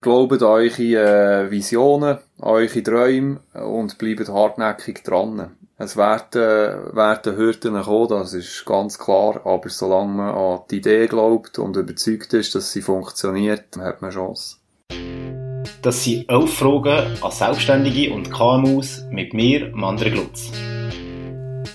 Glaubt an eure äh, Visionen, an eure Träume und bleibt hartnäckig dran. Es werden, werden Hürden kommen, das ist ganz klar, aber solange man an die Idee glaubt und überzeugt ist, dass sie funktioniert, hat man Chance. Das sind elf Fragen an Selbstständige und KMUs mit mir, Mandre Glutz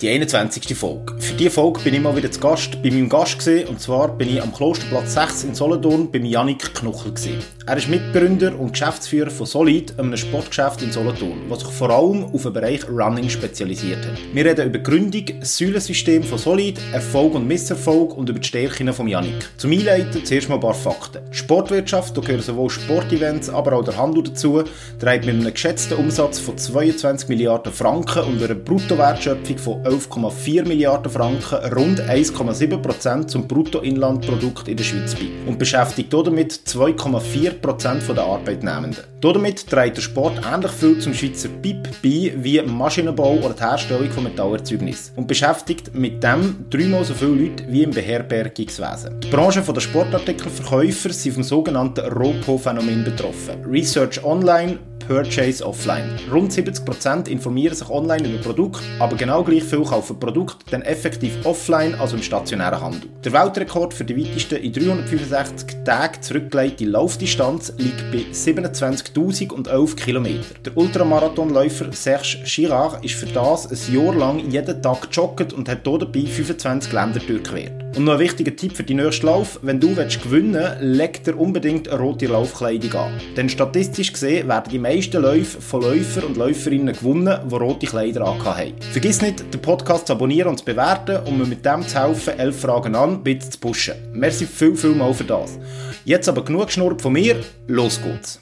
die 21. Folge. Für diese Folge bin ich mal wieder zu Gast bei meinem Gast gewesen, und zwar bin ich am Klosterplatz 6 in Solothurn bei Janik Knuchel gewesen. Er ist Mitgründer und Geschäftsführer von Solid, einem Sportgeschäft in Solothurn, das sich vor allem auf den Bereich Running spezialisiert hat. Wir reden über Gründung, das Säulensystem von Solid, Erfolg und Misserfolg und über die Stärken von Janik. Zum Einleiten zuerst mal ein paar Fakten. Sportwirtschaft, da gehören sowohl Sportevents, aber auch der Handel dazu, trägt mit einem geschätzten Umsatz von 22 Milliarden Franken und einer Bruttowertschöpfung von 11,4 Milliarden Franken rund 1,7% zum Bruttoinlandprodukt in der Schweiz bei und beschäftigt damit 2,4% der Arbeitnehmenden. Damit trägt der Sport ähnlich viel zum Schweizer BIP bei wie Maschinenbau oder die Herstellung von Metallerzeugnis und beschäftigt mit dem dreimal so viele Leute wie im Beherbergungswesen. Die Branche der Sportartikelverkäufer sind vom sogenannten ROPO-Phänomen betroffen. Research Online Purchase Offline. Rund 70% informieren sich online über Produkte, aber genau gleich viel kaufen Produkte dann effektiv offline, also im stationären Handel. Der Weltrekord für die weitesten in 365 Tagen zurückgelegte Laufdistanz liegt bei 27.011 km. Der Ultramarathonläufer Serge Girard ist für das ein Jahr lang jeden Tag gejoggt und hat dabei 25 Länder durchquert. Und noch ein wichtiger Tipp für die nächste Lauf, wenn du gewinnen willst, leg dir unbedingt eine rote Laufkleidung an. Denn statistisch gesehen werden die meisten Läufe von Läufer und Läuferinnen gewonnen, die rote Kleider haben. Vergiss nicht, den Podcast zu abonnieren und zu bewerten, um mir mit dem zu helfen, elf Fragen an, bitte zu pushen. Merci viel, viel mal für das. Jetzt aber genug geschnurrt von mir, los geht's.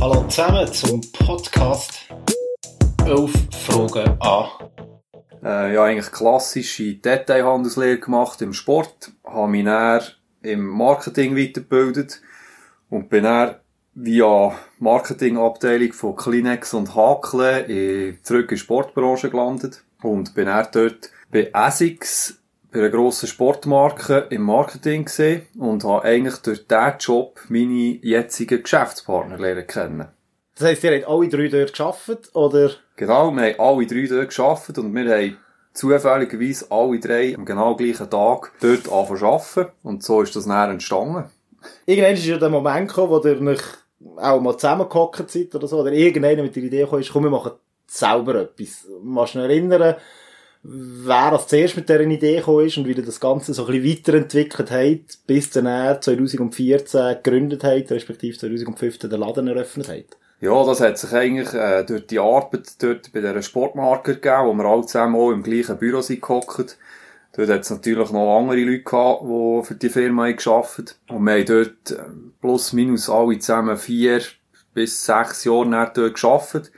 Hallo zusammen zum Podcast 11 Fragen an äh, ja, eigentlich klassische Detailhandelslehre gemacht im Sport, habe mich dann im Marketing weitergebildet und bin dann via Marketingabteilung von Kleenex und Hakle in, zurück in die Sportbranche gelandet und bin dann dort bei Essex bei einer grossen Sportmarke im Marketing gesehen und habe eigentlich durch diesen Job meine jetzigen Geschäftspartner lernen kennen. Das heisst, ihr habt alle drei dort geschafft, oder? Genau, wir haben alle drei dort geschafft und wir haben zufälligerweise alle drei am genau gleichen Tag dort angefangen zu arbeiten. Und so ist das näher entstanden. Irgendwann ist ja der Moment gekommen, wo ihr euch auch mal zusammengehockt seid oder so, oder irgendeiner mit der Idee gekommen ist, komm, wir machen selber etwas. Machst du erinnern, wer als zuerst mit dieser Idee gekommen ist und wie ihr das Ganze so ein bisschen weiterentwickelt hat, bis dann 2014 gegründet hat, respektive 2015 den Laden eröffnet hat? Ja, das hat sich eigentlich äh, durch die Arbeit dort bei dieser Sportmarke gegeben, wo wir alle zusammen auch im gleichen Büro sind gehockt. Dort hat es natürlich noch andere Leute gehabt, die für die Firma gearbeitet haben. Und wir haben dort äh, plus minus alle zusammen vier bis sechs Jahre dort gearbeitet.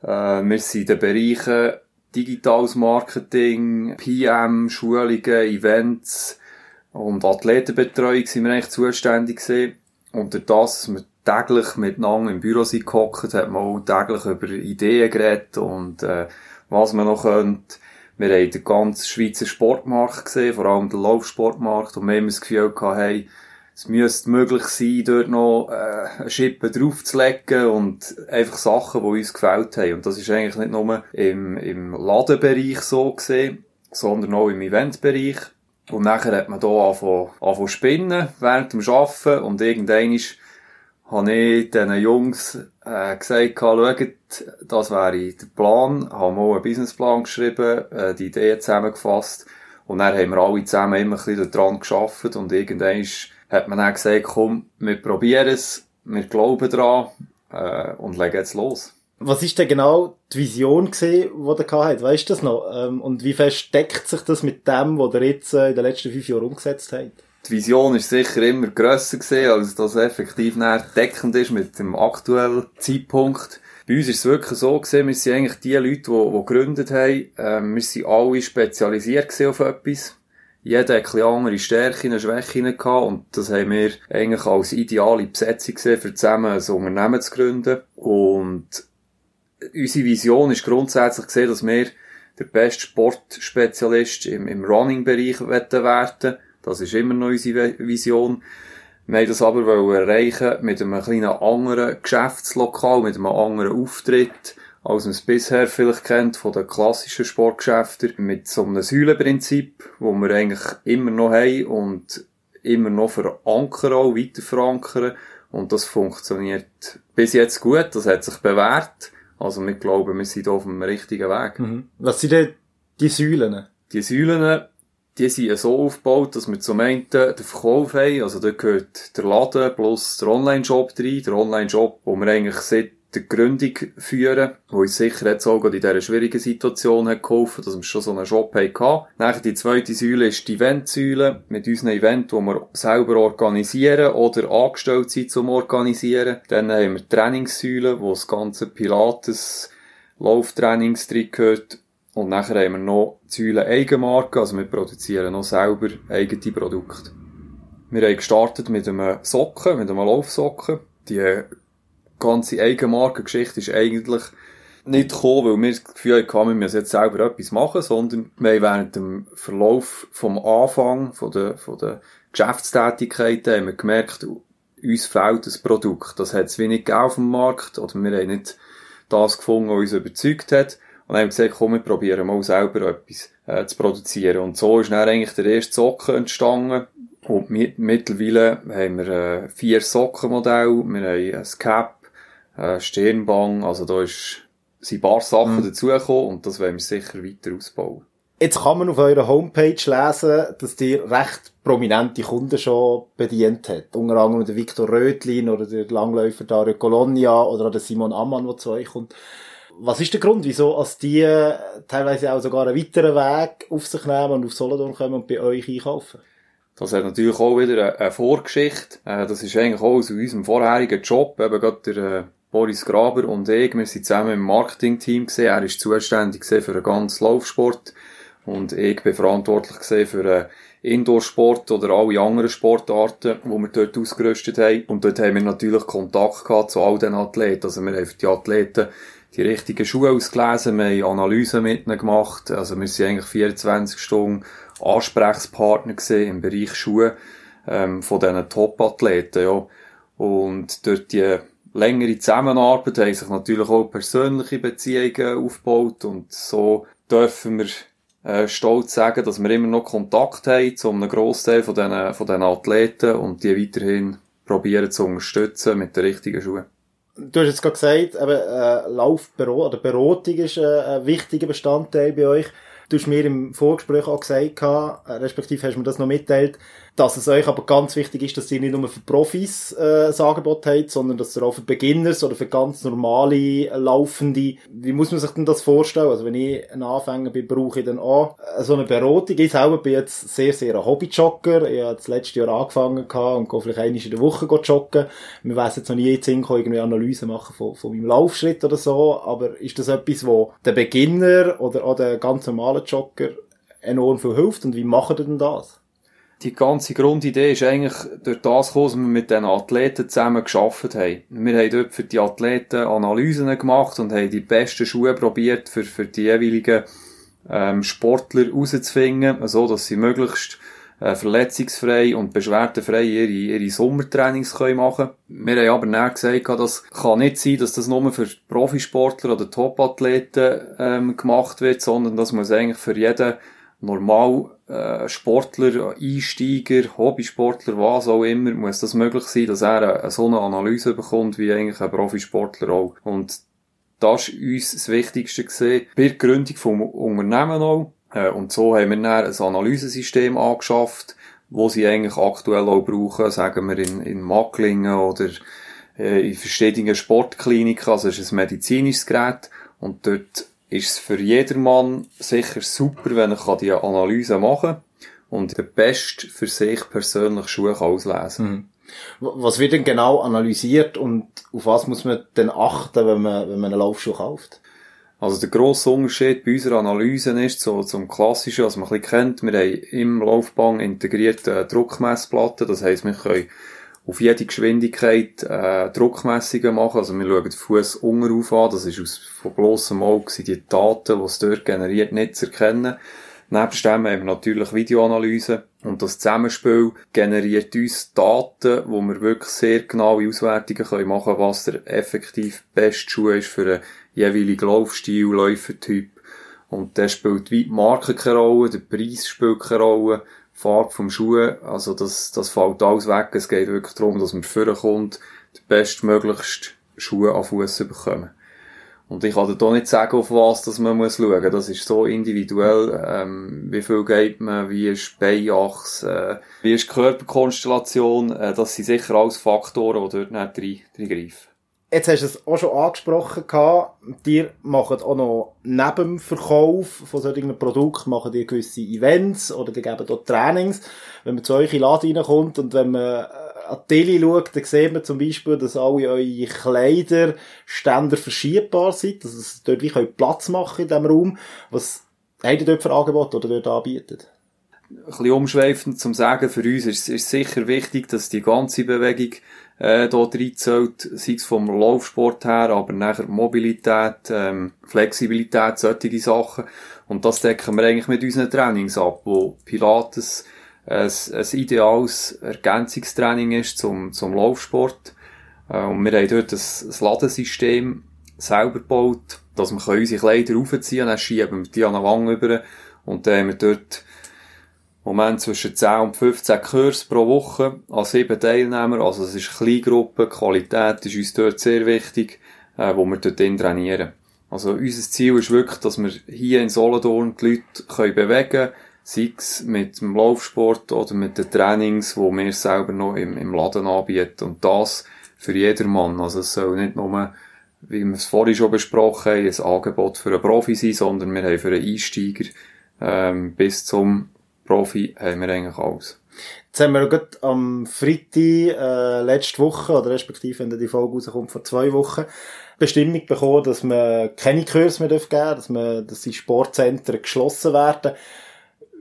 Äh, wir sind in den Bereichen Digitales Marketing, PM, Schulungen, Events und Athletenbetreuung sind wir eigentlich zuständig gewesen. Und durch das, dass wir täglich miteinander im Büro sind gehockt, hat man auch täglich über Ideen geredet und äh, was man noch könnte. Wir haben den ganzen Schweizer Sportmarkt gesehen, vor allem den Laufsportmarkt, und wir haben das Gefühl gehabt, hey, es müsste möglich sein, dort noch äh, eine Schippe draufzulegen und einfach Sachen, die uns gefällt haben. Und das ist eigentlich nicht nur im, im Ladenbereich so gesehen, sondern auch im Eventbereich. Und nachher hat man hier angefangen, angefangen spinnen während dem Arbeiten und irgendwann ist habe ich diesen Jungs äh, gesagt, schaut, das wäre der Plan, habe mal einen Businessplan geschrieben, äh, die Idee zusammengefasst und dann haben wir alle zusammen immer ein bisschen daran geschafft und irgendwann hat man dann gesagt, komm, wir probieren es, wir glauben daran äh, und legen jetzt los. Was ist denn genau die Vision gesehen, die der hat? Weißt du das noch? Ähm, und wie fest deckt sich das mit dem, was der jetzt äh, in den letzten fünf Jahren umgesetzt hat? Die Vision ist sicher immer grösser gesehen, als das effektiv näher deckend ist mit dem aktuellen Zeitpunkt. Bei uns ist es wirklich so gesehen, wir sind eigentlich die Leute, die, die gegründet haben, ähm, wir sind alle spezialisiert auf etwas. Jeder hat ein andere Stärken, Schwächen gehabt und das haben wir eigentlich als ideale Besetzung gesehen, für zusammen ein Unternehmen zu gründen. Und unsere Vision ist grundsätzlich gesehen, dass wir der beste Sportspezialist im, im Running-Bereich werden das ist immer noch unsere Vision. Wir wollten das aber erreichen mit einem kleinen anderen Geschäftslokal, mit einem anderen Auftritt, als man es bisher vielleicht kennt von den klassischen Sportgeschäften, mit so einem Säulenprinzip, wo wir eigentlich immer noch haben und immer noch verankern, auch weiter verankern. Und das funktioniert bis jetzt gut, das hat sich bewährt. Also wir glauben, wir sind auf dem richtigen Weg. Mhm. Was sind denn die Säulen? Die Säulen, die sind so aufgebaut, dass wir zum einen den Verkauf haben, also da gehört der Laden plus der Online-Shop rein, der Online-Shop, wo wir eigentlich seit der Gründung führen, wo uns sicher jetzt auch in dieser schwierigen Situation hat geholfen, dass wir schon so einen Shop hatten. Nachher die zweite Säule ist die Eventsäule, mit unseren Events, die wir selber organisieren oder angestellt sind zum Organisieren. Dann haben wir die Trainingssäule, wo das ganze Pilates Lauftrainings gehört und nachher haben wir noch Säulen Eigenmarke, also wir produzieren noch selber eigene Produkte. Wir haben gestartet mit einem Socken, mit einem Laufsocken. Die ganze Eigenmarkengeschichte ist eigentlich nicht gekommen, weil wir das Gefühl hatten, wir müssen jetzt selber etwas machen, sondern wir haben während dem Verlauf vom Anfang von der, von der Geschäftstätigkeiten haben wir gemerkt, uns fehlt ein Produkt. Das hat es wenig auf dem Markt oder wir haben nicht das gefunden, was uns überzeugt hat. Und dann haben wir gesagt, komm, wir probieren mal selber etwas äh, zu produzieren. Und so ist dann eigentlich der erste Socken entstanden. Und mit, mittlerweile haben wir äh, vier Sockenmodelle, wir haben ein Cap, äh, Stirnbang, also da ist, sind ein paar Sachen mhm. dazugekommen und das wollen wir sicher weiter ausbauen. Jetzt kann man auf eurer Homepage lesen, dass ihr recht prominente Kunden schon bedient hat. Unter anderem der Viktor Rötlin oder der Langläufer Dario Colonia oder der Simon Ammann, der zu euch kommt. Was ist der Grund, wieso als die teilweise auch sogar einen weiteren Weg auf sich nehmen und auf Solothurn kommen und bei euch einkaufen? Das hat natürlich auch wieder eine Vorgeschichte. Äh, das ist eigentlich auch aus unserem vorherigen Job, eben gerade der äh, Boris Graber und ich, wir sind zusammen im Marketingteam gesehen. Er ist zuständig für den ganzen Laufsport und ich bin verantwortlich für den Indoorsport oder alle anderen Sportarten, die wir dort ausgerüstet haben. Und dort haben wir natürlich Kontakt gehabt zu all den Athleten. Also wir haben für die Athleten die richtigen Schuhe ausgelesen, wir haben Analysen mit ihnen gemacht, also wir sind eigentlich 24 Stunden Ansprechpartner gesehen im Bereich Schuhe ähm, von diesen Top-Athleten, ja. Und durch die längere Zusammenarbeit haben sich natürlich auch persönliche Beziehungen aufgebaut und so dürfen wir äh, stolz sagen, dass wir immer noch Kontakt haben zu einem Großteil von diesen, von diesen Athleten und die weiterhin probieren zu unterstützen mit den richtigen Schuhen. Du hast jetzt gerade gesagt, eben, äh, Laufberatung oder Beratung ist äh, ein wichtiger Bestandteil bei euch. Du hast mir im Vorgespräch auch gesagt, äh, respektive hast du mir das noch mitteilt, dass es euch aber ganz wichtig ist, dass ihr nicht nur für Profis äh, das Angebot habt, sondern dass ihr auch für Beginners oder für ganz normale Laufende, wie muss man sich denn das vorstellen? Also wenn ich ein Anfänger bin, brauche ich dann auch so eine Beratung. Ich selber bin jetzt sehr, sehr ein Hobbyjogger. Ich habe das letzte Jahr angefangen und gehe vielleicht einmal in der Woche joggen. Wir wissen jetzt noch nie jetzt irgendwie Analyse machen von, von meinem Laufschritt oder so, aber ist das etwas, wo der Beginner oder auch der ganz normale Jogger enorm viel hilft und wie macht ihr denn das? Die ganze Grundidee ist eigentlich durch das gekommen, dass wir mit den Athleten zusammen geschafft haben. Wir haben dort für die Athleten Analysen gemacht und haben die besten Schuhe probiert, für, für die jeweiligen ähm, Sportler rauszufinden, so dass sie möglichst äh, verletzungsfrei und beschwerdenfrei ihre, ihre Sommertrainings können machen Wir haben aber dann gesagt, das kann nicht sein, dass das nur für Profisportler oder Topathleten ähm, gemacht wird, sondern das muss eigentlich für jeden normal äh, Sportler, Einsteiger, Hobbysportler, was auch immer, muss das möglich sein, dass er eine, so eine Analyse bekommt, wie eigentlich ein Profisportler auch. Und das ist uns das Wichtigste gesehen, bei der Gründung vom Unternehmen auch. Äh, und so haben wir dann ein Analysesystem angeschafft, wo sie eigentlich aktuell auch brauchen, sagen wir in, in Macklingen oder äh, in verschiedenen Sportkliniken, also es ist ein medizinisches Gerät und dort ist es für jedermann sicher super, wenn er die Analyse machen kann und der Best für sich persönlich Schuhe auslesen mhm. Was wird denn genau analysiert und auf was muss man denn achten, wenn man, wenn man einen Laufschuh kauft? Also der grosse Unterschied bei unserer Analyse ist, so zum klassischen, was man ein bisschen kennt, wir haben im Laufbahn integrierte Druckmessplatten, das heisst, wir können auf jede Geschwindigkeit äh, Druckmessungen machen. Also wir schauen den Fuß unterauf an. Das ist aus, von bloßem Auge die Daten, die es dort generiert, nicht zu erkennen. Nebst dem haben wir natürlich Videoanalyse und das Zusammenspiel generiert uns Daten, wo wir wirklich sehr genaue Auswertungen können machen was der effektiv beste Schuh ist für einen jeweiligen Laufstil, Läufertyp. Und der spielt wie die Marke keine Rolle, der Preis spielt keine Rolle, Farbe vom Schuh, also das, das fällt alles weg. Es geht wirklich darum, dass man vorkommt, den bestmöglichsten Schuh an Fuß bekommen. Und ich kann dir da nicht sagen, auf was dass man muss schauen. Das ist so individuell. Ähm, wie viel geht man, wie ist Beinachs, äh, wie ist die Körperkonstellation. Äh, das sind sicher alles Faktoren, die dort nicht reingreifen. Jetzt hast du es auch schon angesprochen gehabt. Dir machen auch noch neben dem Verkauf von solchen Produkten machen die gewisse Events oder die geben dort Trainings. Wenn man zu euch in den Laden reinkommt und wenn man an die Tele schaut, dann sieht man zum Beispiel, dass alle eure Kleiderständer verschiebbar sind, dass es dort wie Platz machen in diesem Raum. Was habt ihr dort für Angebote oder dort anbietet? Ein bisschen umschweifend zum Sagen, für uns ist es sicher wichtig, dass die ganze Bewegung äh, dort reinzählt, sei es vom Laufsport her, aber nachher Mobilität, ähm, Flexibilität, solche Sachen. Und das decken wir eigentlich mit unseren Trainings ab, wo Pilates ein, ein ideales Ergänzungstraining ist zum, zum Laufsport. Äh, und wir haben dort ein, ein Ladensystem selber gebaut, dass wir unsere Kleider aufziehen können, dann schieben wir die an den Wang über und dann haben wir dort Moment zwischen 10 und 15 Kurs pro Woche an sieben Teilnehmer. Also es ist Kleingruppe, Qualität ist uns dort sehr wichtig, äh, wo wir dort trainieren. Also unser Ziel ist wirklich, dass wir hier in Solothurn die Leute können bewegen können, sei es mit dem Laufsport oder mit den Trainings, wo wir selber noch im, im Laden anbieten. Und das für jedermann. Also es soll nicht nur, wie wir es vorhin schon besprochen haben, ein Angebot für einen Profi sein, sondern wir haben für einen Einsteiger ähm, bis zum Profi haben wir eigentlich alles. Jetzt haben wir gerade am Freitag äh, letzte Woche, oder respektive, wenn die Folge rauskommt, vor zwei Wochen, Bestimmung bekommen, dass man keine Kurse mehr geben darf, dass, man, dass die Sportzentren geschlossen werden.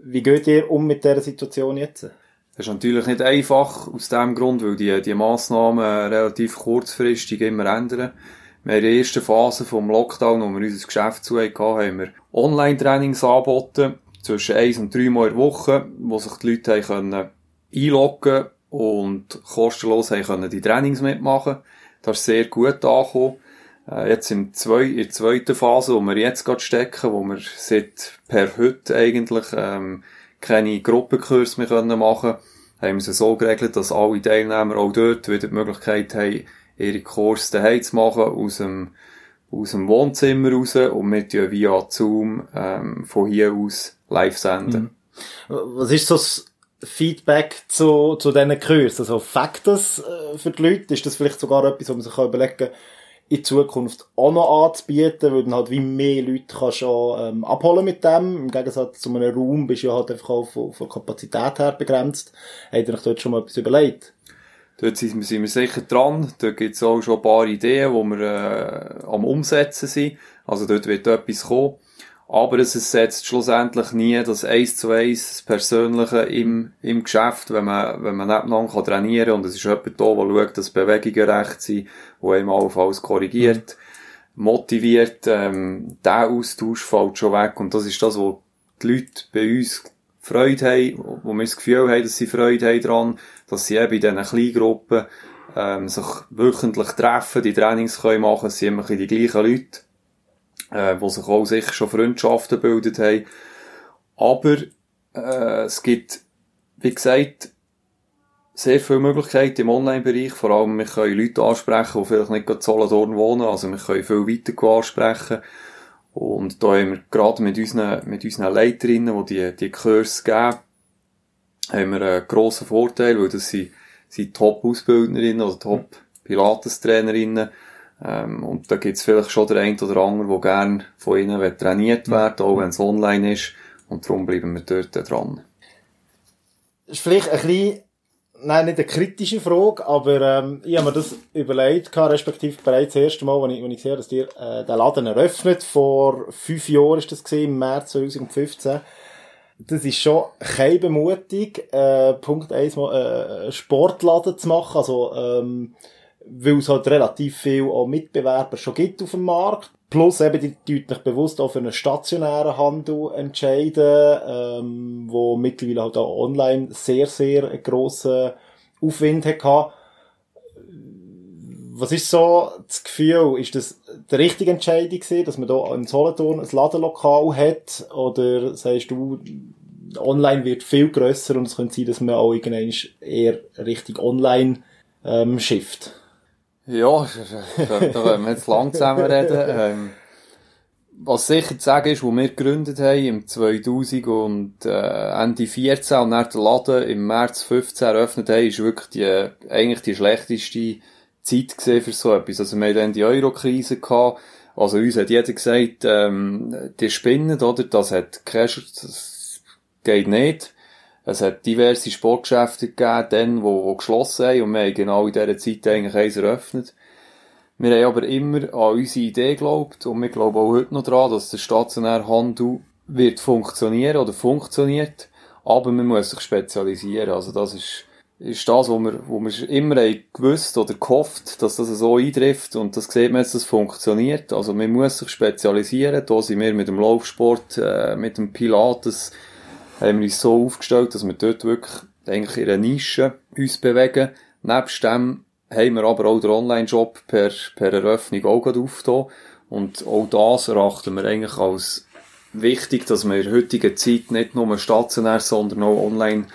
Wie geht ihr um mit dieser Situation jetzt? Das ist natürlich nicht einfach, aus dem Grund, weil die, die Massnahmen relativ kurzfristig immer ändern. Wir in der ersten Phase vom Lockdown, wo wir unser Geschäft zu hatten, haben wir Online-Trainings angeboten, zwischen eins und drei Mal in der Woche, wo sich die Leute haben können einloggen und kostenlos können die Trainings mitmachen. Das ist sehr gut angekommen. Äh, jetzt in, zwei, in der zweiten Phase, wo wir jetzt gerade stecken, wo wir seit per heute eigentlich ähm, keine Gruppenkurse mehr können machen haben wir es so geregelt, dass alle Teilnehmer auch dort wieder die Möglichkeit haben, ihre Kurse daheim zu machen, aus dem, aus dem Wohnzimmer raus und wir tun via Zoom ähm, von hier aus live senden. Mhm. Was ist so das Feedback zu, zu diesen Kursen? Also, fängt das äh, für die Leute? Ist das vielleicht sogar etwas, wo man sich überlegen kann, in Zukunft auch noch anzubieten, weil dann halt wie mehr Leute kannst schon ähm, abholen mit dem. Im Gegensatz zu einem Raum bist du ja halt einfach auch von, von Kapazität her begrenzt. Habt ihr euch dort schon mal etwas überlegt? Dort sind wir, sicher dran. Dort gibt es auch schon ein paar Ideen, die wir äh, am Umsetzen sind. Also dort wird etwas kommen. Aber es setzt schlussendlich nie das eins zu eins das Persönliche im, im Geschäft, wenn man, wenn man nebeneinander kann trainieren kann und es ist jemand da, der schaut, dass Bewegungen recht sind, der einem allenfalls korrigiert, mhm. motiviert, ähm, der Austausch fällt schon weg und das ist das, wo die Leute bei uns Freude haben, wo wir das Gefühl haben, dass sie Freude haben daran, dass sie eben in diesen Kleingruppen ähm, sich wöchentlich treffen, die Trainings können machen, es sind immer die gleichen Leute äh, wo sich auch sicher schon Freundschaften gebildet haben. Aber äh, es gibt, wie gesagt, sehr viele Möglichkeiten im Online-Bereich. Vor allem, wir können Leute ansprechen, die vielleicht nicht gerade Solothurn wohnen. Also wir können viel weiter ansprechen. Und da haben wir gerade mit unseren, mit unseren Leiterinnen, die die, die Kurse geben, haben wir einen grossen Vorteil, weil das sind, sind Top-Ausbildnerinnen oder Top-Pilates-Trainerinnen, ähm, und da gibt's vielleicht schon der ein oder andere, der gerne von ihnen trainiert werden auch wenn es online ist. Und darum bleiben wir dort dran. Das ist vielleicht ein bisschen, nein, nicht eine kritische Frage, aber ähm, ich habe mir das überlegt, respektive bereits das erste Mal, wenn ich, wenn ich sehe, dass ihr äh, den Laden eröffnet, vor fünf Jahren ist das gewesen, im März 2015. Das ist schon keine Bemutung, äh, Punkt eins mal, äh, Sportladen zu machen, also ähm, weil es halt relativ viel auch Mitbewerber schon gibt auf dem Markt. Plus eben die deutlich bewusst auch für einen stationären Handel entscheiden, ähm, wo mittlerweile halt auch online sehr, sehr einen grossen Aufwind hatte. Was ist so das Gefühl? Ist das die richtige Entscheidung gewesen, dass man da in Solothurn ein Ladenlokal hat? Oder sagst du, online wird viel grösser und es könnte sein, dass man auch irgendwann eher Richtung online ähm, shift? Ja, da wollen wir jetzt lang zusammen reden. Ähm, was sicher zu sagen ist, wo wir gegründet haben, im 2000 und äh, Ende 14 und dann den Laden im März 15 eröffnet haben, ist wirklich die, eigentlich die schlechteste Zeit gesehen für so etwas. Also wir hatten dann die Euro-Krise gehabt. Also uns hat jeder gesagt, ähm, die spinnen, oder? Das hat Cash, das geht nicht. Es hat diverse Sportgeschäfte gegeben, dann, wo, wo geschlossen haben, und wir haben genau in dieser Zeit eigentlich eins eröffnet. Wir haben aber immer an unsere Idee geglaubt, und wir glauben auch heute noch daran, dass der stationäre Handel wird funktionieren oder funktioniert, aber man muss sich spezialisieren. Also das ist, ist das, wo wir, wo wir immer gewusst oder gehofft, dass das so eintrifft und das sieht man jetzt, das funktioniert. Also man muss sich spezialisieren. Da sind wir mit dem Laufsport, äh, mit dem Pilates, haben wir uns so aufgestellt, dass wir dort wirklich eigentlich in einer Nische uns bewegen. Nebst dem haben wir aber auch den Online-Shop per, per Eröffnung auch gerade. Und auch das erachten wir eigentlich als wichtig, dass man in der heutigen Zeit nicht nur stationär, sondern auch online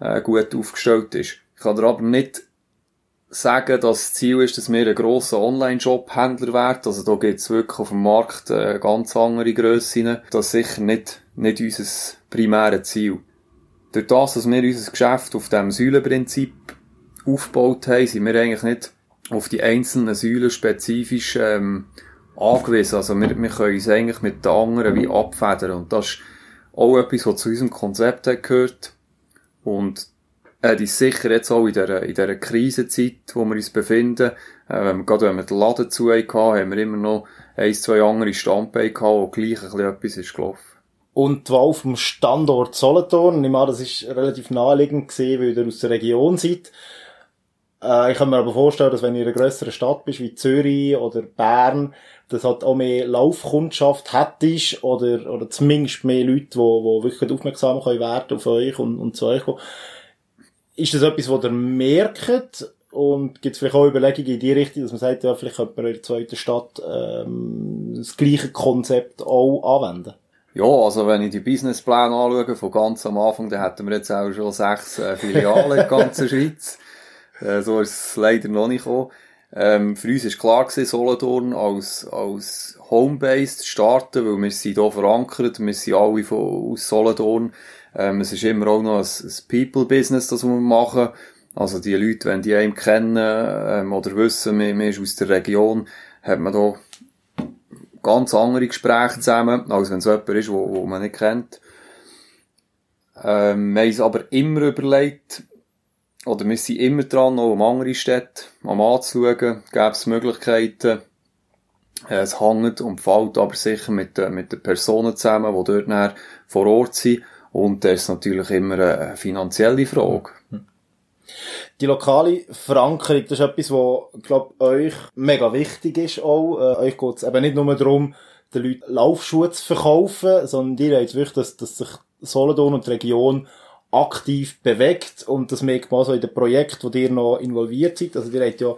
äh, gut aufgestellt ist. Ich kann dir aber nicht sagen, dass das Ziel ist, dass wir ein grosser Online-Shop-Händler werden. Also da gibt es wirklich auf dem Markt äh, ganz andere Grössen. Das ist sicher nicht, nicht unser primäres Ziel. Durch das, dass wir unser Geschäft auf dem Säulenprinzip aufgebaut haben, sind wir eigentlich nicht auf die einzelnen Säulen spezifisch ähm, angewiesen. Also wir, wir können uns eigentlich mit den anderen wie abfedern. Und das ist auch etwas, was zu unserem Konzept gehört. Und äh, ist sicher jetzt auch in dieser, in dieser Krisenzeit, wo wir uns befinden, ähm, gerade wenn wir den Laden zu hatten, haben wir immer noch ein, zwei andere Standbeine gehabt, wo gleich ein bisschen etwas ist gelaufen. Und zwar auf dem Standort Solothurn. Ich meine, das ist relativ naheliegend gesehen, weil ihr aus der Region seid. Äh, ich kann mir aber vorstellen, dass wenn ihr in einer grösseren Stadt bist, wie Zürich oder Bern, das hat auch mehr Laufkundschaft hättest oder, oder zumindest mehr Leute, die, die wirklich aufmerksam können werden auf euch und, und zu euch kommen. Ist das etwas, was ihr merkt? Und gibt es vielleicht auch Überlegungen in die Richtung, dass man sagt, ja, vielleicht könnte man in der zweiten Stadt ähm, das gleiche Konzept auch anwenden? Ja, also wenn ich die Businesspläne anschaue, von ganz am Anfang, dann hätten wir jetzt auch schon sechs äh, Filialen in der ganzen Schweiz. Äh, so ist es leider noch nicht gekommen. Ähm, für uns ist klar gewesen, Solothurn als, als Homebase zu starten, weil wir sind hier verankert, wir sind alle von, aus Solothurn. Ähm, es ist immer auch noch ein, ein People-Business, das wir machen. Also die Leute, wenn die einen kennen ähm, oder wissen, wir, wir ist aus der Region, hat man da ganz andere Gespräche zusammen, als wenn es jemand ist, wo, wo man nicht kennt. Ähm, wir haben uns aber immer überlegt, oder wir sind immer dran, auch um andere Städte am anzuschauen, gäbe es Möglichkeiten. Äh, es hängt und fällt aber sicher mit, den, mit den Personen zusammen, die dort vor Ort sind. Und das ist natürlich immer eine finanzielle Frage. Die lokale Verankerung, das ist etwas, was, glaube euch mega wichtig ist auch. Äh, euch geht es eben nicht nur darum, den Leuten Laufschuhe zu verkaufen, sondern ihr habt wirklich, dass, dass sich Solothurn und die Region aktiv bewegt und das merkt man so in den Projekten, wo ihr noch involviert seid. Also ihr habt ja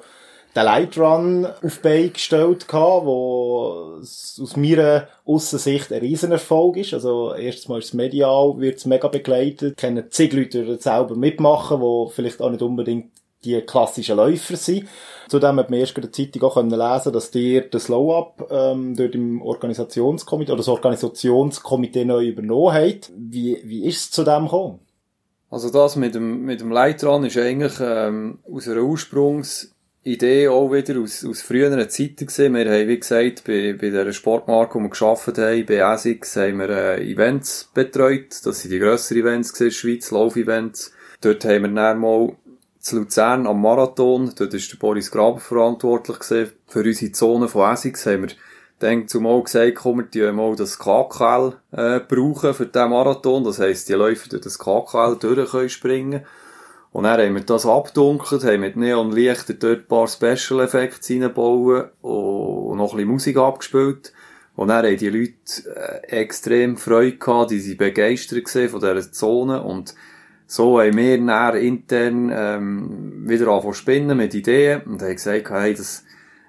den Light Run auf Bay gestellt gehabt, wo aus meiner Aussensicht ein Riesenerfolg ist. Also erstens mal ist es medial, wird es mega begleitet, kennen zig Leute, die selber mitmachen, die vielleicht auch nicht unbedingt die klassischen Läufer sind. Zudem hat man erst in der Zeitung auch lesen können dass ihr das Slow-Up ähm, dort im Organisationskomitee oder das Organisationskomitee neu übernommen habt. Wie, wie ist es zu dem gekommen? Also das mit dem, mit dem Leitran ist eigentlich ähm, aus einer Ursprungsidee auch wieder aus, aus früheren Zeiten gesehen. Wir haben, wie gesagt, bei, bei dieser Sportmarke, die wir gearbeitet haben, bei ASICS, haben wir äh, Events betreut. Das sind die grösseren Events der Schweiz, Lauf-Events. Dort haben wir dann mal zu Luzern am Marathon, dort ist der Boris Graber verantwortlich gewesen. Für unsere Zone von ASICS haben wir dann zumal gesagt, komm, wir mal das KKL äh, brauchen für diesen Marathon. Das heisst, die Läufer durch das KKL durch können springen Und dann haben wir das abdunkelt, haben mit Neonlichter dort ein paar Special Effects reingebaut und noch ein bisschen Musik abgespielt. Und dann haben die Leute äh, extrem Freude gehabt, die sind begeistert von dieser Zone und so haben wir intern ähm, wieder angefangen spinnen mit Ideen und haben gesagt, hey, das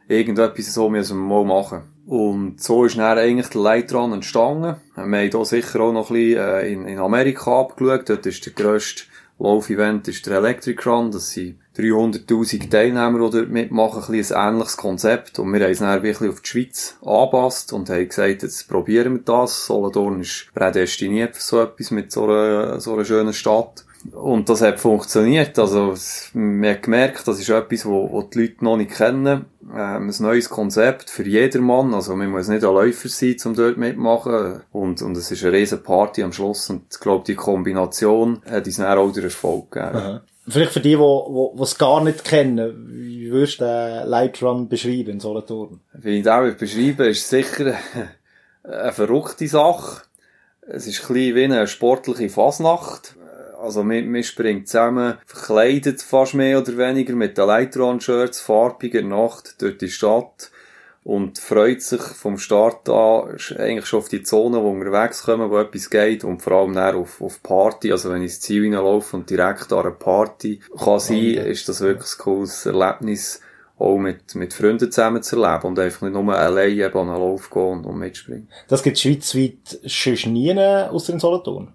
irgendetwas so müssen wir mal machen. Und so ist dann eigentlich der Leitrun entstanden. Wir haben hier sicher auch noch ein bisschen äh, in, in Amerika abgeschaut. Dort ist der grösste Laufevent ist der Electric Run. Das sind 300.000 Teilnehmer, die dort mitmachen. Ein, bisschen ein ähnliches Konzept. Und wir haben es dann wirklich auf die Schweiz angepasst und haben gesagt, jetzt probieren wir das. Solothurn ist prädestiniert für so etwas mit so einer, so einer schönen Stadt. Und das hat funktioniert. Also, man hat gemerkt, das ist etwas, wo, wo die Leute noch nicht kennen. Ähm, ein neues Konzept für jedermann. Also, man muss nicht ein Läufer sein, um dort mitmachen. Und, und es ist eine riesen Party am Schluss. Und ich glaube, die Kombination hat uns dann auch den Erfolg gegeben. Vielleicht für die, die, die, es gar nicht kennen, wie würdest du den Light Run beschreiben in Solothurn? Wie ich den auch beschreiben ist sicher eine verrückte Sache. Es ist ein bisschen wie eine sportliche Fasnacht also man, man springt zusammen, verkleidet fast mehr oder weniger mit den Leitron-Shirts, farbiger Nacht durch die Stadt und freut sich vom Start an eigentlich schon auf die Zone, wo unterwegs kommen, wo etwas geht und vor allem dann auf, auf Party, also wenn ich ins Ziel hineinlaufe und direkt an einer Party kann sein, okay. ist das wirklich ein cooles Erlebnis, auch mit, mit Freunden zusammen zu erleben und einfach nicht nur allein eben an einen Lauf gehen und, und mitspringen. Das gibt schweizweit schon nie außer in Solothurn?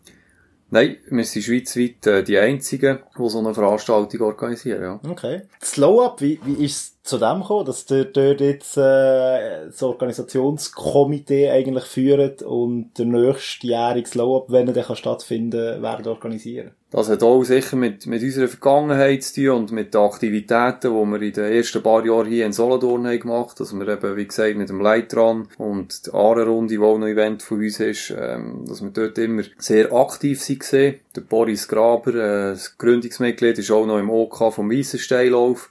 Nein, wir sind schweizweit äh, die Einzigen, die so eine Veranstaltung organisieren. Ja. Okay. Slow-Up, wie, wie ist zu dem gekommen, dass der dort jetzt äh, das Organisationskomitee eigentlich führt und der nächste nächstjährige Slow-Up, wenn er dann stattfinden werden organisieren? Das hat auch sicher mit, mit unserer Vergangenheit zu tun und mit den Aktivitäten, die wir in den ersten paar Jahren hier in Solothurn haben gemacht. Also wir eben, wie gesagt, mit dem Leitran und der Ahrenrunde, die auch noch Event von uns ist, ähm, dass wir dort immer sehr aktiv gesehen. Der Boris Graber, äh, das Gründungsmitglied, ist auch noch im OK vom Weissensteinlauf.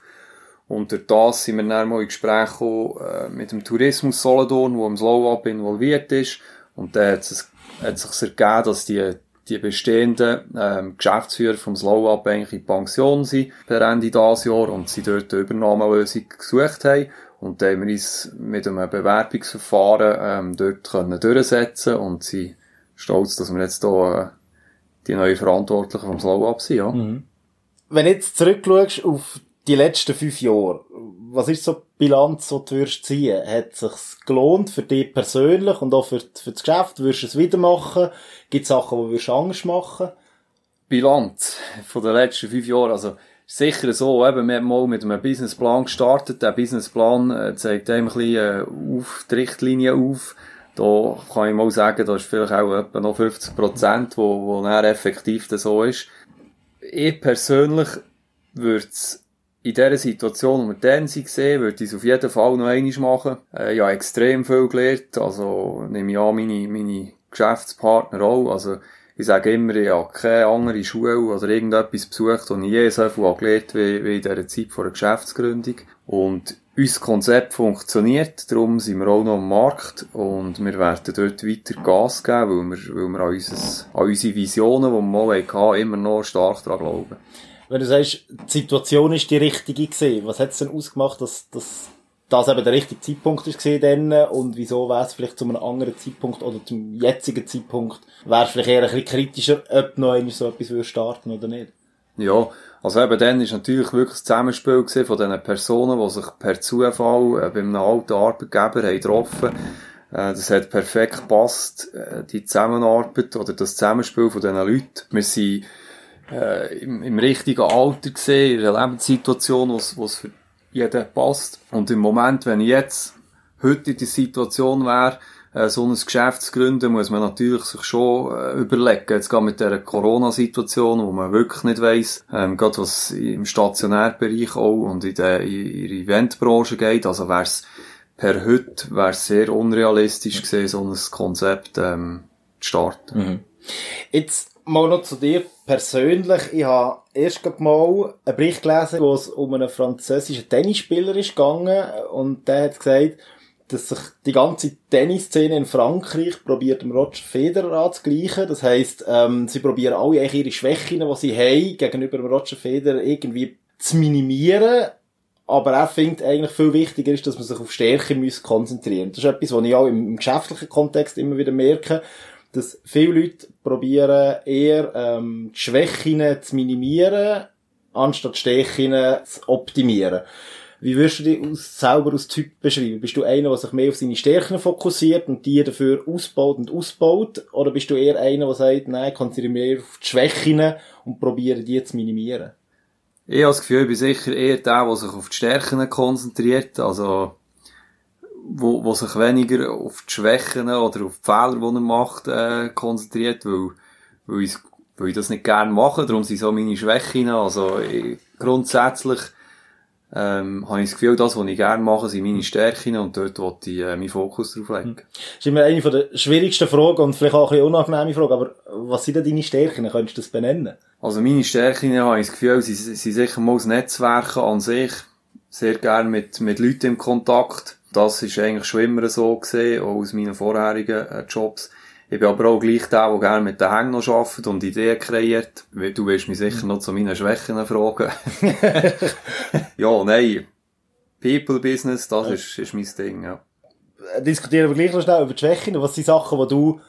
Und durch das sind wir dann mal in Gespräch äh, mit dem Tourismus Solothurn, der im Slow-Up involviert ist. Und da hat es, hat sich ergeben, dass die die bestehenden ähm, Geschäftsführer vom Slow-Up eigentlich in Pension sind per Ende dieses Jahr und sie dort eine Übernahmelösung gesucht haben. Und da haben wir uns mit einem Bewerbungsverfahren ähm, dort können durchsetzen und sind stolz, dass wir jetzt hier äh, die neuen Verantwortlichen vom Slow-Up sind. Ja. Mhm. Wenn du jetzt zurückschaust auf die letzten fünf Jahre, was ist so die Bilanz, die du würdest ziehen? Hat es sich gelohnt für dich persönlich und auch für, für das Geschäft? Würdest du es wieder machen? Gibt es Sachen, die du Angst machen Bilanz von den letzten fünf Jahren, also sicher so, eben, wir haben mal mit einem Businessplan gestartet. Der Businessplan äh, zeigt einem ein bisschen äh, auf, die Richtlinie auf. Da kann ich mal sagen, da ist vielleicht auch etwa noch 50 Prozent, wo, wo dann effektiv das so ist. Ich persönlich würde es in dieser Situation, wo wir dann gesehen, würde ich es auf jeden Fall noch einmal machen. Äh, habe extrem viel gelernt, also nehme ich an, meine, meine Geschäftspartner auch. Also, ich sage immer, ich habe keine andere Schule oder irgendetwas besucht, und je so viel gelernt wie, wie in dieser Zeit vor der Geschäftsgründung. Und unser Konzept funktioniert, darum sind wir auch noch am Markt und wir werden dort weiter Gas geben, weil wir, weil wir an, unser, an unsere Visionen, die wir mal hatten, immer noch stark daran glauben wenn du sagst, die Situation ist die richtige gewesen, was hat es denn ausgemacht, dass, dass das eben der richtige Zeitpunkt ist gesehen und wieso wäre es vielleicht zu einem anderen Zeitpunkt oder zum jetzigen Zeitpunkt wäre es vielleicht eher ein bisschen kritischer, ob noch so etwas würde starten oder nicht? Ja, also eben dann ist natürlich wirklich das Zusammenspiel von diesen Personen, die sich per Zufall äh, bei einem alten Arbeitgeber haben getroffen äh, das hat perfekt gepasst, äh, die Zusammenarbeit oder das Zusammenspiel von diesen Leuten. Wir sind äh, im, im richtigen Alter gesehen, in einer Lebenssituation, wo es für jeden passt. Und im Moment, wenn ich jetzt heute in die Situation wäre, äh, so ein Geschäft zu gründen, muss man natürlich sich schon äh, überlegen. Jetzt gerade mit der Corona-Situation, wo man wirklich nicht weiss, ähm, gerade was im Stationärbereich auch und in der, in der Eventbranche geht, also wär's per heute wär's sehr unrealistisch gesehen, so ein Konzept ähm, zu starten. Mhm. Jetzt mal noch zu dir persönlich. Ich habe erst mal einen Bericht gelesen, wo es um einen französischen Tennisspieler gegangen und der hat gesagt, dass sich die ganze Tennisszene in Frankreich probiert, dem Roger Federer anzugleichen. Das heisst, ähm, sie probieren alle eigentlich ihre Schwächen, die sie haben, gegenüber dem Roger Federer irgendwie zu minimieren. Aber er findet eigentlich viel wichtiger ist, dass man sich auf Stärke muss konzentrieren. Das ist etwas, was ich auch im geschäftlichen Kontext immer wieder merke, dass viele Leute probieren eher ähm, die Schwächen zu minimieren, anstatt Stärken zu optimieren. Wie würdest du dich aus, selber als Typ beschreiben? Bist du einer, der sich mehr auf seine Stärken fokussiert und die dafür ausbaut und ausbaut? Oder bist du eher einer, der sagt, nein, konzentriere mich mehr auf die Schwächen und probiere die zu minimieren? Ich habe das Gefühl, ich bin sicher eher der, der sich auf die Stärken konzentriert, also wo, wo sich weniger auf die Schwächen oder auf die Fehler, die er macht, äh, konzentriert, weil, weil, ich, weil ich das nicht gerne mache, darum sind so meine Schwächen. Also ich, grundsätzlich ähm, habe ich das Gefühl, das, was ich gerne mache, sind meine Stärken und dort wollte ich äh, meinen Fokus drauf legen. Das ist immer eine der schwierigsten Fragen und vielleicht auch ein bisschen unangenehme Fragen, aber was sind denn deine Stärken? Könntest du das benennen? Also meine Stärken, habe ich das Gefühl, sie sind sicher mal das Netzwerken an sich. Sehr gerne mit, mit Leuten im Kontakt. Das ist eigentlich schon immer so gesehen, auch aus meinen vorherigen äh, Jobs. Ich bin aber auch gleich der, der gerne mit den Hängen noch arbeitet und Ideen kreiert. Du wirst mich sicher noch zu meinen Schwächen fragen. ja, nein. People Business, das ist, ist mein Ding, ja. Diskutieren wir gleich noch schnell über die Schwächen. Was sind Sachen, die du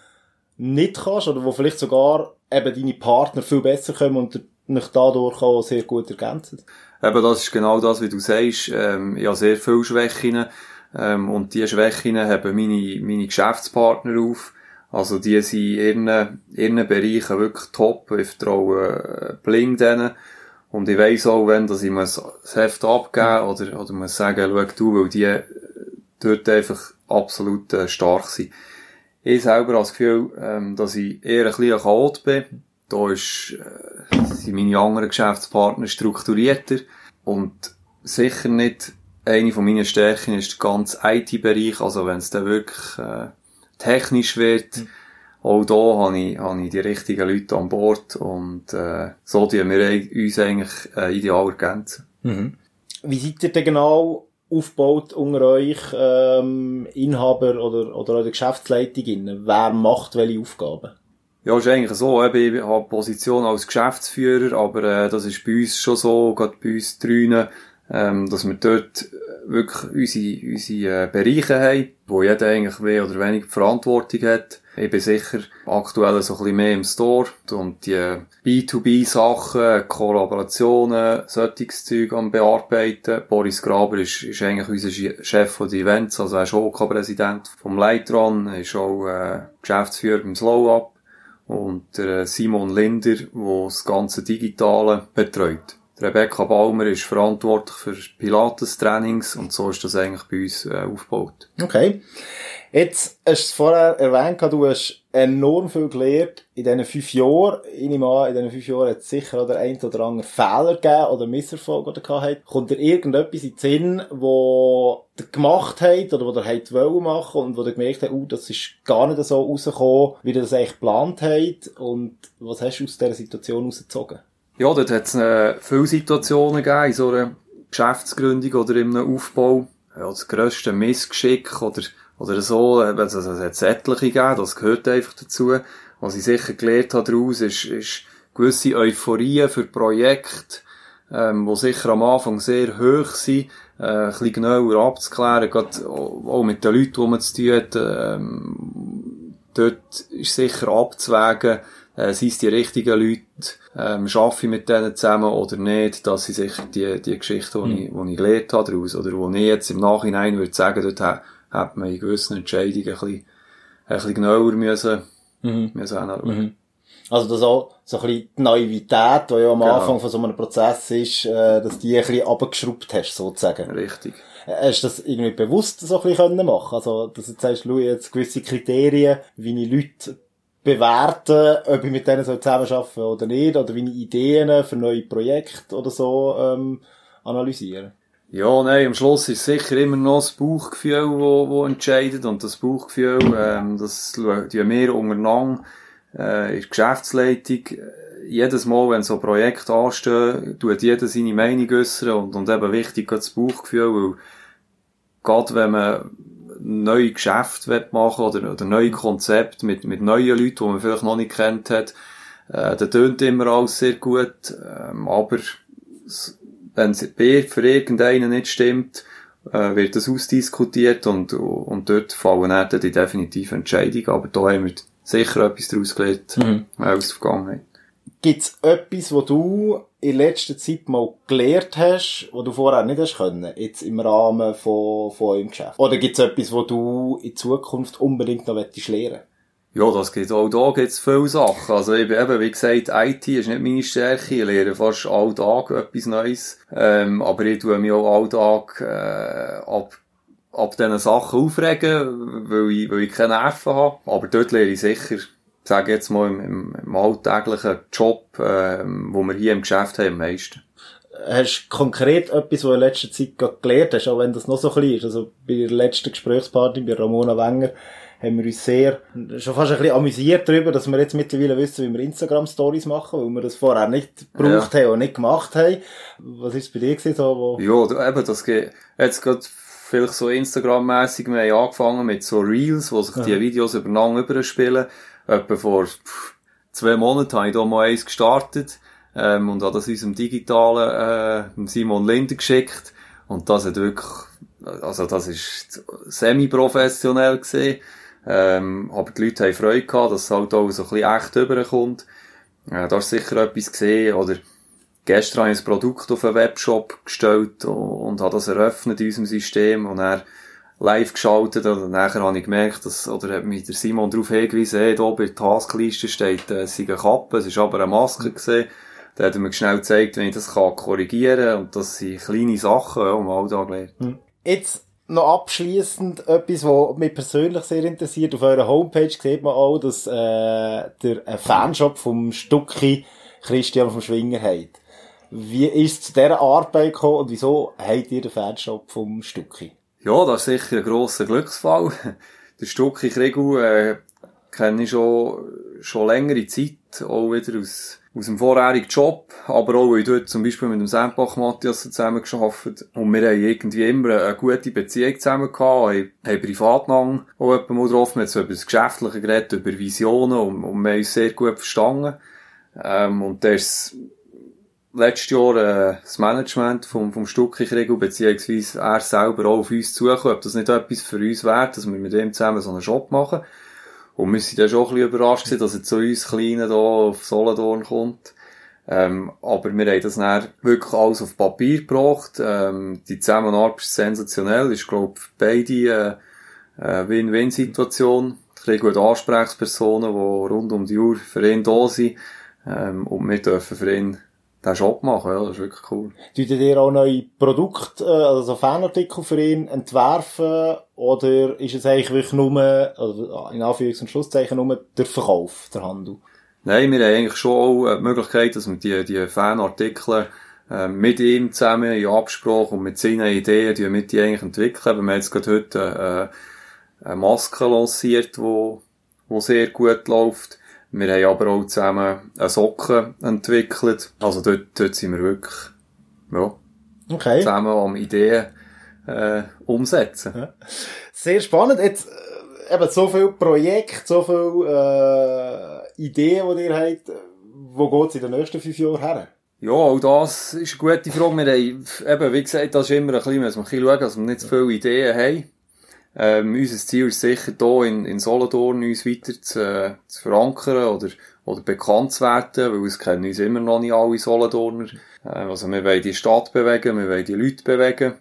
nicht kannst oder wo vielleicht sogar eben deine Partner viel besser kommen und dich dadurch auch sehr gut ergänzen? Eben, das ist genau das, wie du sagst. Ähm, ich habe sehr viele Schwächen. Ähm, und diese Schwächen haben meine, meine Geschäftspartner auf. Also die sind in ihren, ihren Bereichen wirklich top. Ich vertraue äh, blind denen. Und ich weiss auch, wenn dass ich das Heft abgeben muss oder, oder muss sagen, schau du, weil die äh, dort einfach absolut äh, stark sind. Ich selber habe das Gefühl, ähm, dass ich eher ein bisschen Chaot bin. Da ist, äh, sind meine anderen Geschäftspartner strukturierter und sicher nicht eine von meinen Stärken ist der ganze IT-Bereich. Also wenn es dann wirklich äh, technisch wird. Mhm. Auch da habe ich, habe ich die richtigen Leute an Bord und äh, so tun wir uns eigentlich äh, ideal ergänzen. Mhm. Wie seid ihr denn genau aufgebaut unter euch ähm, Inhaber oder, oder eure Geschäftsleitung? Wer macht welche Aufgaben? Ja, ist eigentlich so. Ich habe Position als Geschäftsführer, aber äh, das ist bei uns schon so, gerade bei uns drinnen, ähm, dass wir dort wirklich unsere, unsere äh, Bereiche haben, wo jeder eigentlich mehr oder weniger Verantwortung hat. Ich bin sicher aktuell so ein bisschen mehr im Store und die B2B-Sachen, Kollaborationen, solches am bearbeiten. Boris Graber ist, ist eigentlich unser Chef den Events, also er ist auch Co-Präsident vom Lightron, ist auch äh, Geschäftsführer beim Slow Up und der Simon Linder, der das ganze Digitale betreut. Rebecca Baumer ist verantwortlich für Pilates-Trainings und so ist das eigentlich bei uns äh, aufgebaut. Okay. Jetzt hast du es vorher erwähnt, du hast enorm viel gelernt in diesen fünf Jahren. Ich nehme an, in diesen fünf Jahren hat es sicher oder ein oder andere Fehler gegeben oder Misserfolg oder gehabt. Kommt dir irgendetwas in den Sinn, wo ihr gemacht habt oder wo ihr habt wollen machen und wo ihr gemerkt habt, uh, das ist gar nicht so rausgekommen, wie ihr das eigentlich geplant habt und was hast du aus dieser Situation rausgezogen? Ja, dort hat es äh, viele Situationen gegeben in so einer Geschäftsgründung oder in einem Aufbau. Ja, das grösste Missgeschick oder, oder so, also, es hat etliche gegeben, das gehört einfach dazu. Was ich sicher gelernt habe daraus, ist, ist gewisse Euphorie für Projekte, ähm, die sicher am Anfang sehr hoch sind, äh, ein bisschen genauer abzuklären, gerade auch mit den Leuten, die man zu tun hat, ähm, dort ist sicher abzuwägen, äh, sind es die richtigen Leute, ähm, arbeite ich mit denen zusammen oder nicht, dass sie sich die, die Geschichte, die, mhm. ich, die ich gelernt habe daraus, oder wo ich jetzt im Nachhinein würde sagen, dort hat, hat man in gewissen Entscheidungen ein bisschen, ein bisschen genauer müssen, mhm. müssen anschauen. Mhm. Also das auch so ein bisschen die Naivität, die ja am genau. Anfang von so einem Prozess ist, äh, dass die ein bisschen abgeschraubt hast, sozusagen. Richtig. Hast du das irgendwie bewusst so ein bisschen machen können Also, dass du jetzt sagst, schau jetzt gewisse Kriterien, wie ich Leute bewerten, ob ich mit denen so zusammenarbeiten oder nicht, oder ich Ideen für neue Projekte oder so ähm, analysieren. Ja, nein, am Schluss ist sicher immer noch das Bauchgefühl, wo, wo entscheidet. Und das Bauchgefühl, ähm, das schauen wir untereinander äh, der Geschäftsleitung. Jedes Mal, wenn so Projekte anstehen, tut jeder seine Meinung äußern und, und eben wichtig das Bauchgefühl, weil gerade wenn man neue Geschäfte machen oder, oder neue Konzepte mit, mit neuen Leuten, die man vielleicht noch nicht kennt hat, äh, das tönt immer alles sehr gut, ähm, aber wenn es für irgendeinen nicht stimmt, äh, wird das ausdiskutiert und, und dort fallen dann die definitive Entscheidungen. Aber da haben wir sicher etwas daraus gelernt mhm. aus der Vergangenheit. Gibt es etwas, wo du in letzter Zeit mal gelernt hast, wo du vorher nicht hast können, jetzt im Rahmen von, von eurem Geschäft? Oder gibt es etwas, wo du in Zukunft unbedingt noch lernen willst? Ja, das geht auch da gibt's viele Sachen. Also eben, eben, wie gesagt, IT ist nicht meine Stärke. Ich lerne fast all Tag etwas Neues. Ähm, aber ich tue mich auch all Tag, äh, ab, ab diesen Sachen aufregen, weil ich, weil ich keine Nerven habe. Aber dort lerne ich sicher, sage jetzt mal, im, im, alltäglichen Job, ähm, wo wir hier im Geschäft haben, am meisten. Hast du konkret etwas, was du in letzter Zeit gelernt hast, auch wenn das noch so klein ist? Also bei der letzten Gesprächsparty, bei Ramona Wenger, haben wir uns sehr, schon fast ein bisschen amüsiert darüber, dass wir jetzt mittlerweile wissen, wie wir Instagram-Stories machen, weil wir das vorher nicht gebraucht ja. haben und nicht gemacht haben. Was ist bei dir gewesen, so, wo? Ja, eben, das geht, jetzt gerade vielleicht so Instagram-mässig, wir haben angefangen mit so Reels, wo sich ja. die Videos übereinander überspielen. Etwa vor zwei Monaten habe ich da mal eins gestartet, ähm, und habe das unserem digitalen, äh, Simon Linder geschickt. Und das hat wirklich, also das ist semi-professionell gesehen. Ähm, aber die Leute haben Freude gehabt, dass es halt auch so ein bisschen echt rüberkommt. Äh, da du sicher etwas gesehen, oder gestern habe ich ein Produkt auf einen Webshop gestellt und, und habe das eröffnet in unserem System und er live geschaltet und nachher habe ich gemerkt, dass, oder hat mich der Simon darauf hingewiesen, hey, da bei der Taskliste steht, äh, es eine Kappe, es ist aber eine Maske gesehen. Da hat er mir schnell gezeigt, wenn ich das kann korrigieren kann und das sind kleine Sachen, ja, um Alltag lernen. Hm. Jetzt noch abschließend etwas, was mich persönlich sehr interessiert. Auf eurer Homepage sieht man auch, dass äh, der ein Fanshop vom Stucki Christian vom Schwinger hat. Wie ist es zu dieser Arbeit gekommen und wieso habt ihr den Fanshop vom Stucki? Ja, das ist sicher ein grosser Glücksfall. Der Stucki Krigu äh, kenne ich schon, schon längere Zeit, auch wieder aus aus dem vorherigen Job, aber auch, weil ich dort zum Beispiel mit dem Sempach Matthias zusammen geschafft und wir haben irgendwie immer eine gute Beziehung zusammen gehabt, haben, haben privat lang auch jemanden mal getroffen, haben so über das Geschäftliche geredet, über Visionen und, und wir haben uns sehr gut verstanden. Ähm, und ist letztes Jahr äh, das Management vom, vom Stucki-Kriegel, beziehungsweise er selber auch auf uns zugekommen, ob das nicht etwas für uns wäre, dass wir mit ihm zusammen so einen Job machen. Und wir sind dann schon ein bisschen überrascht gewesen, dass er zu uns Kleinen hier auf Solothurn kommt. Ähm, aber wir haben das dann wirklich alles auf Papier gebracht. Ähm, die Zusammenarbeit ist sensationell. Ist, glaube ich, beide äh, eine Win-Win-Situation. Ich kriege gute Ansprechpersonen, die rund um die Uhr für ihn da sind. Ähm, und wir dürfen für ihn den Job machen, ja, das ist wirklich cool. Tut ihr auch neue Produkte, äh, also Fanartikel für ihn entwerfen, oder ist es eigentlich wirklich nur, also in Anführungs- und Schlusszeichen nur der Verkauf, der Handel? Nein, wir haben eigentlich schon auch die Möglichkeit, dass wir die, die Fanartikel äh, mit ihm zusammen in Absprache und mit seinen Ideen die mit die eigentlich entwickeln. Wir haben jetzt gerade heute äh, eine Maske lanciert, die, die sehr gut läuft. Wir haben aber auch zusammen eine Socke entwickelt. Also dort, dort sind wir wirklich, ja, okay. zusammen am Ideen, äh, umsetzen. Ja. Sehr spannend. Jetzt, äh, eben so viele Projekte, so viele, äh, Ideen, die ihr habt. Wo geht es in den nächsten fünf Jahren her? Ja, auch das ist eine gute Frage. Wir haben, eben, wie gesagt, das ist immer ein bisschen, müssen wir ein bisschen schauen, dass wir nicht zu viele Ideen haben. Ähm, unser Ziel ist sicher hier in, in Solothurn uns weiter zu, äh, zu verankern oder, oder bekannt zu werden, weil es kennen uns immer noch nicht alle Solothurner. Äh, also wir wollen die Stadt bewegen, wir wollen die Leute bewegen.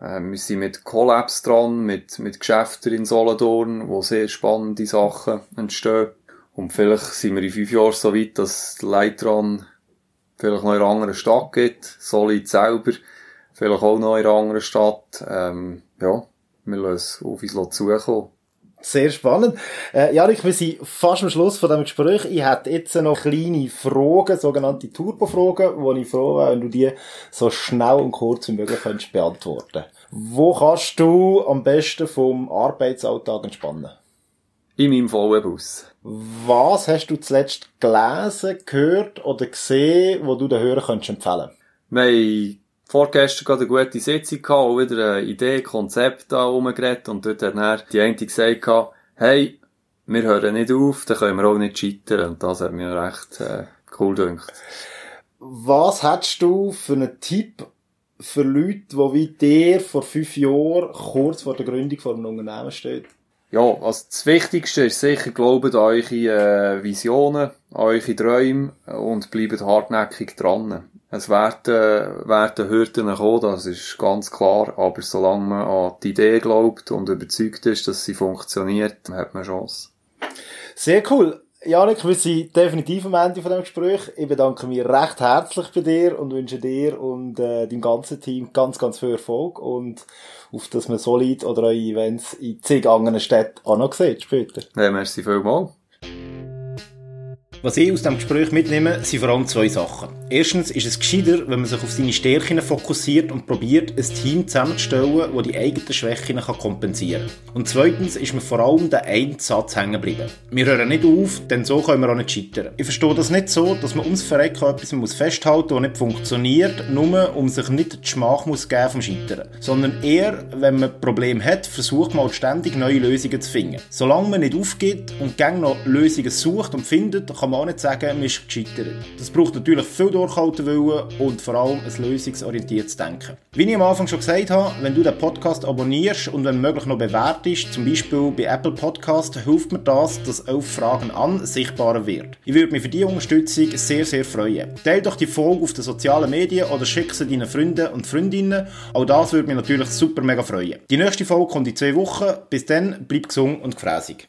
Äh, wir sind mit Collabs dran, mit, mit Geschäften in Solothurn, wo sehr spannende Sachen entstehen. Und vielleicht sind wir in fünf Jahren so weit, dass Leitran vielleicht noch in einer anderen Stadt geht, Solid selber, vielleicht auch noch in einer anderen Stadt. Ähm, ja, wir lassen auf uns zukommen. Sehr spannend. Äh, Janik, wir sind fast am Schluss von diesem Gespräch. Ich hätte jetzt noch kleine Fragen, sogenannte Turbo-Fragen, wo ich froh wäre, wenn du die so schnell und kurz wie möglich könntest beantworten Wo kannst du am besten vom Arbeitsalltag entspannen? In meinem vollen Bus. Was hast du zuletzt gelesen, gehört oder gesehen, wo du den Hörern empfehlen könntest haben vorgestern gerade eine gute Sitzung gehabt, auch wieder eine Idee, Konzept da rumgeredet und dort hat dann die eine gesagt, hey, wir hören nicht auf, dann können wir auch nicht scheitern und das hat mir recht äh, cool gedacht. Was hättest du für einen Tipp für Leute, die wie dir vor fünf Jahren kurz vor der Gründung von einem Unternehmen stehen? Ja, also das Wichtigste ist sicher, glaubt an eure äh, Visionen, an eure Träume und bleibt hartnäckig dran. Es werden, werden Hürden kommen, das ist ganz klar, aber solange man an die Idee glaubt und überzeugt ist, dass sie funktioniert, hat man Chance. Sehr cool. Janik, wir sind definitiv am Ende von dem Gespräch. Ich bedanke mich recht herzlich bei dir und wünsche dir und äh, deinem ganzen Team ganz, ganz viel Erfolg und auf dass man Solid oder eure Events in zig anderen Städten auch noch sieht später. Ja, merci vielmals. Was ich aus dem Gespräch mitnehme, sind vor allem zwei Sachen. Erstens ist es gescheiter, wenn man sich auf seine Stärken fokussiert und probiert, ein Team zusammenzustellen, das die eigenen Schwächen kompensieren kann. Und zweitens ist mir vor allem der einen Satz hängen geblieben. Wir hören nicht auf, denn so können wir auch nicht scheitern. Ich verstehe das nicht so, dass man ums Verrecken etwas muss festhalten muss, das nicht funktioniert, nur um sich nicht die Schmach muss geben vom Scheitern. Sondern eher, wenn man Probleme hat, versucht man ständig neue Lösungen zu finden. Solange man nicht aufgibt und gang noch Lösungen sucht und findet, kann man auch nicht sagen, man ist gescheitert. Das braucht natürlich viel Durchhaltewillen und vor allem ein lösungsorientiertes Denken. Wie ich am Anfang schon gesagt habe, wenn du den Podcast abonnierst und wenn möglich noch bewertest, zum Beispiel bei Apple Podcast, hilft mir das, dass auf Fragen an sichtbarer wird. Ich würde mich für diese Unterstützung sehr, sehr freuen. Teil doch die Folge auf den sozialen Medien oder schick sie deinen Freunden und Freundinnen. Auch das würde mich natürlich super mega freuen. Die nächste Folge kommt in zwei Wochen. Bis dann, bleib gesund und gefräßig.